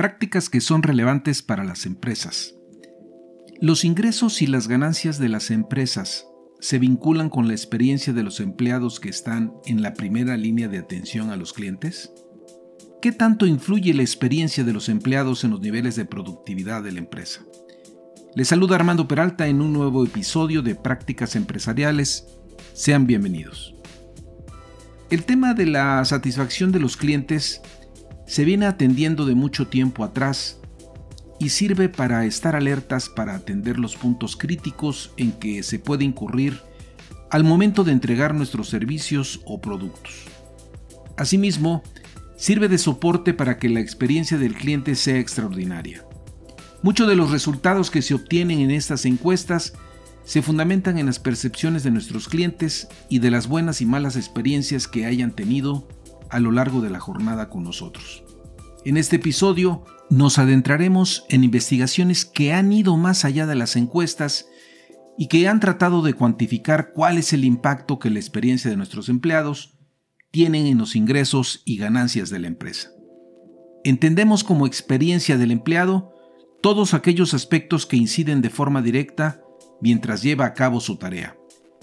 prácticas que son relevantes para las empresas. Los ingresos y las ganancias de las empresas se vinculan con la experiencia de los empleados que están en la primera línea de atención a los clientes? ¿Qué tanto influye la experiencia de los empleados en los niveles de productividad de la empresa? Les saluda Armando Peralta en un nuevo episodio de Prácticas Empresariales. Sean bienvenidos. El tema de la satisfacción de los clientes se viene atendiendo de mucho tiempo atrás y sirve para estar alertas para atender los puntos críticos en que se puede incurrir al momento de entregar nuestros servicios o productos. Asimismo, sirve de soporte para que la experiencia del cliente sea extraordinaria. Muchos de los resultados que se obtienen en estas encuestas se fundamentan en las percepciones de nuestros clientes y de las buenas y malas experiencias que hayan tenido a lo largo de la jornada con nosotros. En este episodio nos adentraremos en investigaciones que han ido más allá de las encuestas y que han tratado de cuantificar cuál es el impacto que la experiencia de nuestros empleados tienen en los ingresos y ganancias de la empresa. Entendemos como experiencia del empleado todos aquellos aspectos que inciden de forma directa mientras lleva a cabo su tarea.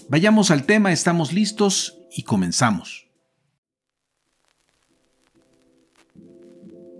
Vayamos al tema, estamos listos y comenzamos.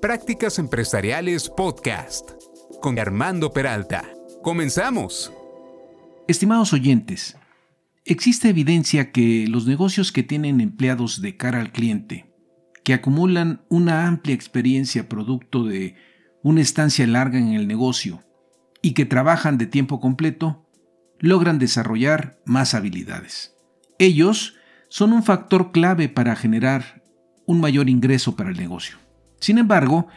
Prácticas Empresariales Podcast con Armando Peralta. Comenzamos. Estimados oyentes, existe evidencia que los negocios que tienen empleados de cara al cliente, que acumulan una amplia experiencia producto de una estancia larga en el negocio y que trabajan de tiempo completo, logran desarrollar más habilidades. Ellos son un factor clave para generar un mayor ingreso para el negocio. Sin embargo,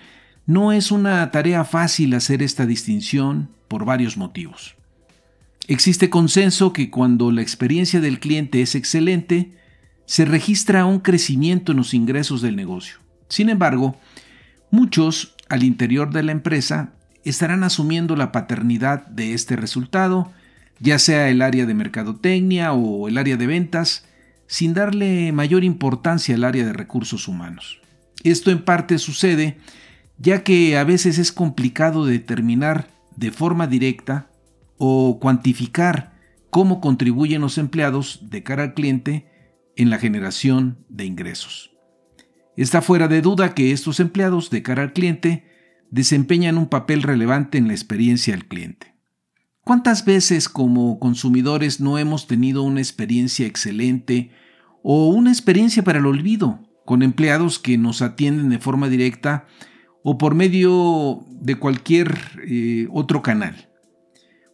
no es una tarea fácil hacer esta distinción por varios motivos. Existe consenso que cuando la experiencia del cliente es excelente, se registra un crecimiento en los ingresos del negocio. Sin embargo, muchos al interior de la empresa estarán asumiendo la paternidad de este resultado, ya sea el área de mercadotecnia o el área de ventas, sin darle mayor importancia al área de recursos humanos. Esto en parte sucede ya que a veces es complicado determinar de forma directa o cuantificar cómo contribuyen los empleados de cara al cliente en la generación de ingresos. Está fuera de duda que estos empleados de cara al cliente desempeñan un papel relevante en la experiencia del cliente. ¿Cuántas veces como consumidores no hemos tenido una experiencia excelente o una experiencia para el olvido con empleados que nos atienden de forma directa o por medio de cualquier eh, otro canal.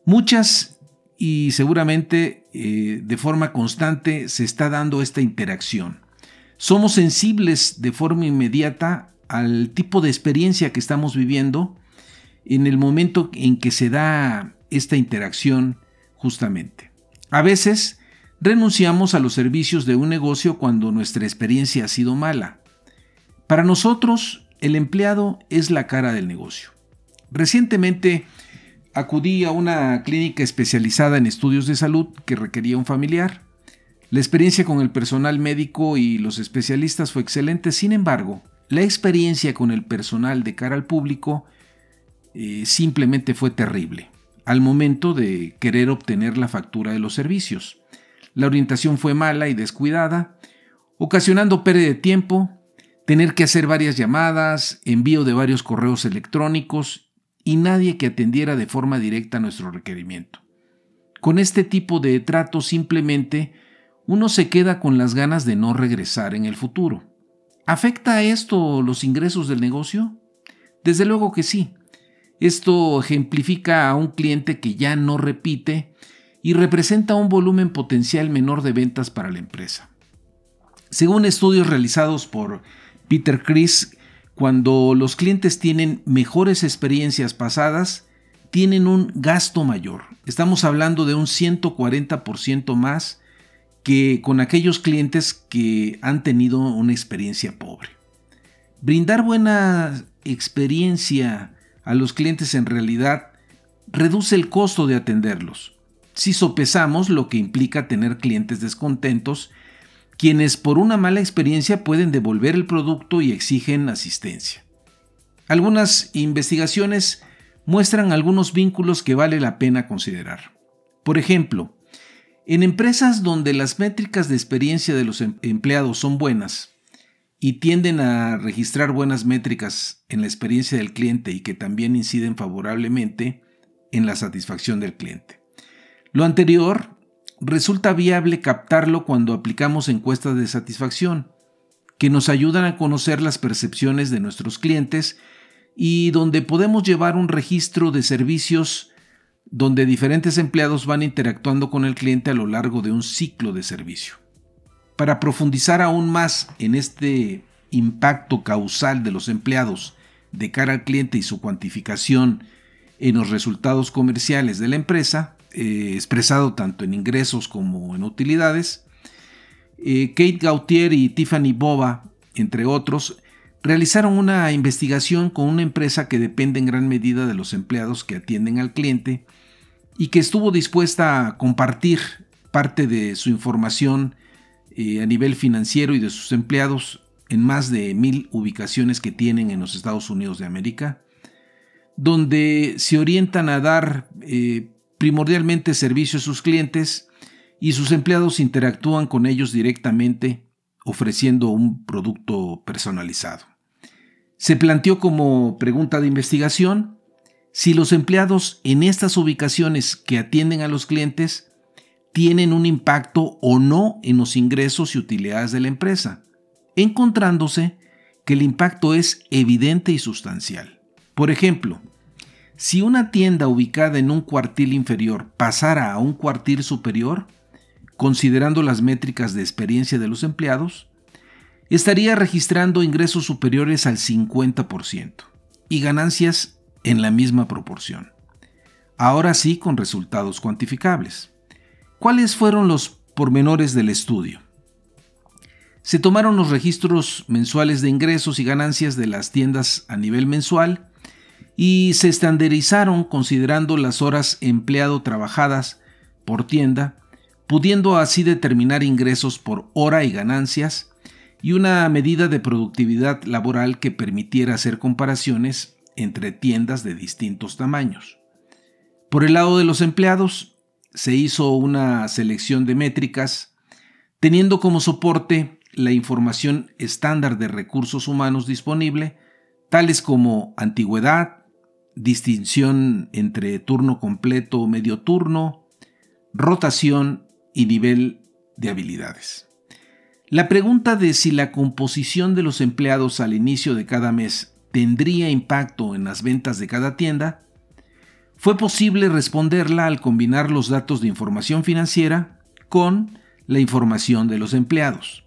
Muchas y seguramente eh, de forma constante se está dando esta interacción. Somos sensibles de forma inmediata al tipo de experiencia que estamos viviendo en el momento en que se da esta interacción justamente. A veces renunciamos a los servicios de un negocio cuando nuestra experiencia ha sido mala. Para nosotros, el empleado es la cara del negocio. Recientemente acudí a una clínica especializada en estudios de salud que requería un familiar. La experiencia con el personal médico y los especialistas fue excelente, sin embargo, la experiencia con el personal de cara al público eh, simplemente fue terrible al momento de querer obtener la factura de los servicios. La orientación fue mala y descuidada, ocasionando pérdida de tiempo, tener que hacer varias llamadas, envío de varios correos electrónicos y nadie que atendiera de forma directa nuestro requerimiento. Con este tipo de trato simplemente uno se queda con las ganas de no regresar en el futuro. ¿Afecta esto los ingresos del negocio? Desde luego que sí. Esto ejemplifica a un cliente que ya no repite y representa un volumen potencial menor de ventas para la empresa. Según estudios realizados por Peter Chris, cuando los clientes tienen mejores experiencias pasadas, tienen un gasto mayor. Estamos hablando de un 140% más que con aquellos clientes que han tenido una experiencia pobre. Brindar buena experiencia a los clientes en realidad reduce el costo de atenderlos. Si sopesamos lo que implica tener clientes descontentos, quienes por una mala experiencia pueden devolver el producto y exigen asistencia. Algunas investigaciones muestran algunos vínculos que vale la pena considerar. Por ejemplo, en empresas donde las métricas de experiencia de los em-, empleados son buenas y tienden a registrar buenas métricas en la experiencia del cliente y que también inciden favorablemente en la satisfacción del cliente. Lo anterior resulta viable captarlo cuando aplicamos encuestas de satisfacción, que nos ayudan a conocer las percepciones de nuestros clientes y donde podemos llevar un registro de servicios donde diferentes empleados van interactuando con el cliente a lo largo de un ciclo de servicio. Para profundizar aún más en este impacto causal de los empleados de cara al cliente y su cuantificación en los resultados comerciales de la empresa, eh, expresado tanto en ingresos como en utilidades, eh, Kate Gautier y Tiffany Boba, entre otros, realizaron una investigación con una empresa que depende en gran medida de los empleados que atienden al cliente y que estuvo dispuesta a compartir parte de su información eh, a nivel financiero y de sus empleados en más de mil ubicaciones que tienen en los Estados Unidos de América, donde se orientan a dar primordialmente servicio a sus clientes y sus empleados interactúan con ellos directamente ofreciendo un producto personalizado. Se planteó como pregunta de investigación si los empleados en estas ubicaciones que atienden a los clientes tienen un impacto o no en los ingresos y utilidades de la empresa, encontrándose que el impacto es evidente y sustancial. Por ejemplo, si una tienda ubicada en un cuartil inferior pasara a un cuartil superior, considerando las métricas de experiencia de los empleados, estaría registrando ingresos superiores al 50% y ganancias en la misma proporción. Ahora sí con resultados cuantificables. ¿Cuáles fueron los pormenores del estudio? Se tomaron los registros mensuales de ingresos y ganancias de las tiendas a nivel mensual y se estandarizaron considerando las horas empleado trabajadas por tienda, pudiendo así determinar ingresos por hora y ganancias y una medida de productividad laboral que permitiera hacer comparaciones entre tiendas de distintos tamaños. Por el lado de los empleados, se hizo una selección de métricas, teniendo como soporte la información estándar de recursos humanos disponible, tales como antigüedad, distinción entre turno completo o medio turno, rotación y nivel de habilidades. La pregunta de si la composición de los empleados al inicio de cada mes tendría impacto en las ventas de cada tienda, fue posible responderla al combinar los datos de información financiera con la información de los empleados.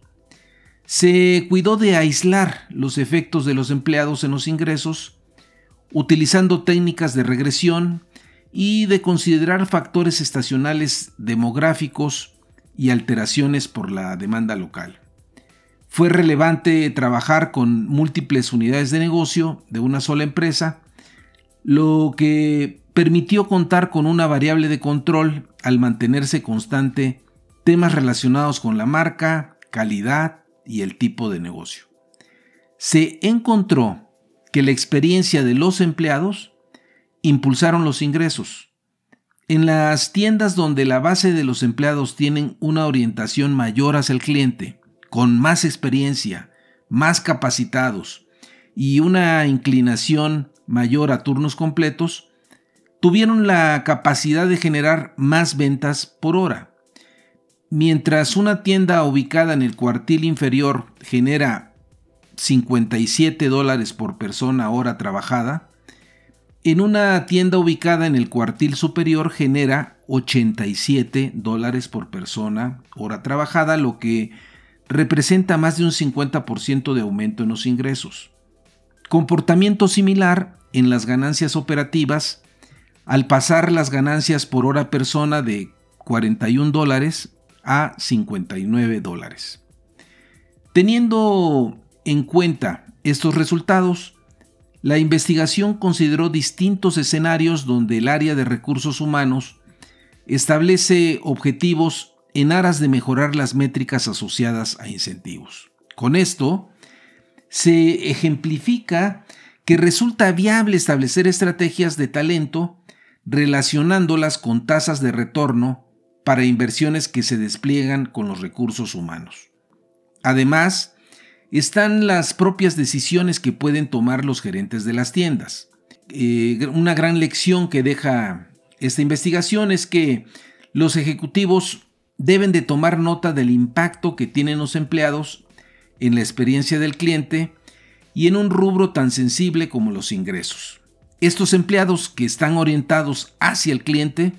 Se cuidó de aislar los efectos de los empleados en los ingresos, utilizando técnicas de regresión y de considerar factores estacionales demográficos y alteraciones por la demanda local. Fue relevante trabajar con múltiples unidades de negocio de una sola empresa, lo que permitió contar con una variable de control al mantenerse constante temas relacionados con la marca, calidad y el tipo de negocio. Se encontró que la experiencia de los empleados impulsaron los ingresos, en las tiendas donde la base de los empleados tienen una orientación mayor hacia el cliente, con más experiencia, más capacitados y una inclinación mayor a turnos completos, tuvieron la capacidad de generar más ventas por hora. Mientras una tienda ubicada en el cuartil inferior genera 57 dólares por persona hora trabajada, en una tienda ubicada en el cuartil superior genera 87 dólares por persona hora trabajada, lo que representa más de un 50% de aumento en los ingresos. Comportamiento similar en las ganancias operativas al pasar las ganancias por hora persona de 41 dólares a 59 dólares. Teniendo en cuenta estos resultados, la investigación consideró distintos escenarios donde el área de recursos humanos establece objetivos en aras de mejorar las métricas asociadas a incentivos. Con esto, se ejemplifica que resulta viable establecer estrategias de talento relacionándolas con tasas de retorno para inversiones que se despliegan con los recursos humanos. Además, están las propias decisiones que pueden tomar los gerentes de las tiendas. Eh, una gran lección que deja esta investigación es que los ejecutivos deben de tomar nota del impacto que tienen los empleados en la experiencia del cliente y en un rubro tan sensible como los ingresos. Estos empleados que están orientados hacia el cliente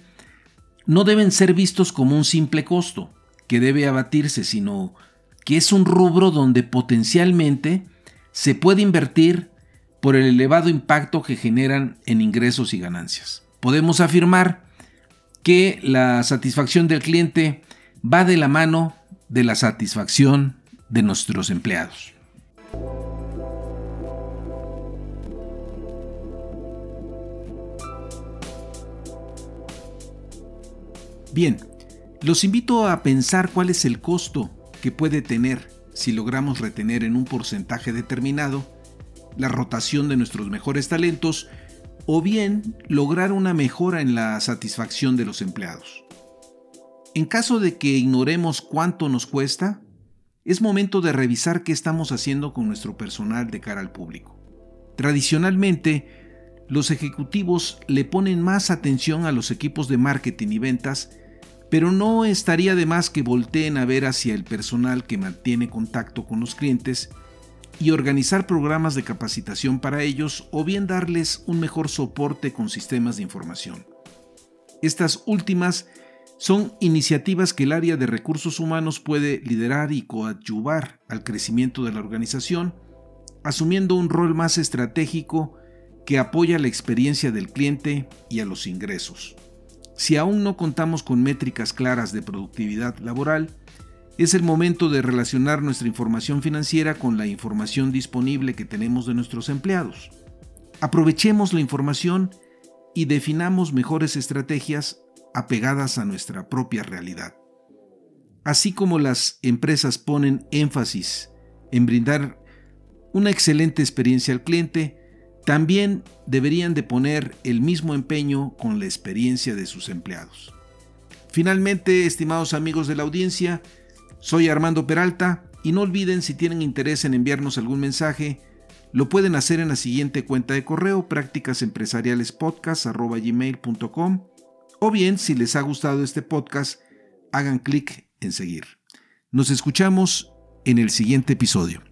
no deben ser vistos como un simple costo que debe abatirse, sino que es un rubro donde potencialmente se puede invertir por el elevado impacto que generan en ingresos y ganancias. Podemos afirmar que la satisfacción del cliente va de la mano de la satisfacción de nuestros empleados. Bien, los invito a pensar cuál es el costo que puede tener si logramos retener en un porcentaje determinado la rotación de nuestros mejores talentos o bien lograr una mejora en la satisfacción de los empleados. En caso de que ignoremos cuánto nos cuesta, es momento de revisar qué estamos haciendo con nuestro personal de cara al público. Tradicionalmente, los ejecutivos le ponen más atención a los equipos de marketing y ventas pero no estaría de más que volteen a ver hacia el personal que mantiene contacto con los clientes y organizar programas de capacitación para ellos o bien darles un mejor soporte con sistemas de información. Estas últimas son iniciativas que el área de recursos humanos puede liderar y coadyuvar al crecimiento de la organización, asumiendo un rol más estratégico que apoya la experiencia del cliente y a los ingresos. Si aún no contamos con métricas claras de productividad laboral, es el momento de relacionar nuestra información financiera con la información disponible que tenemos de nuestros empleados. Aprovechemos la información y definamos mejores estrategias apegadas a nuestra propia realidad. Así como las empresas ponen énfasis en brindar una excelente experiencia al cliente, también deberían de poner el mismo empeño con la experiencia de sus empleados. Finalmente, estimados amigos de la audiencia, soy Armando Peralta y no olviden si tienen interés en enviarnos algún mensaje, lo pueden hacer en la siguiente cuenta de correo prácticasempresarialespodcast.gmail.com o bien si les ha gustado este podcast, hagan clic en seguir. Nos escuchamos en el siguiente episodio.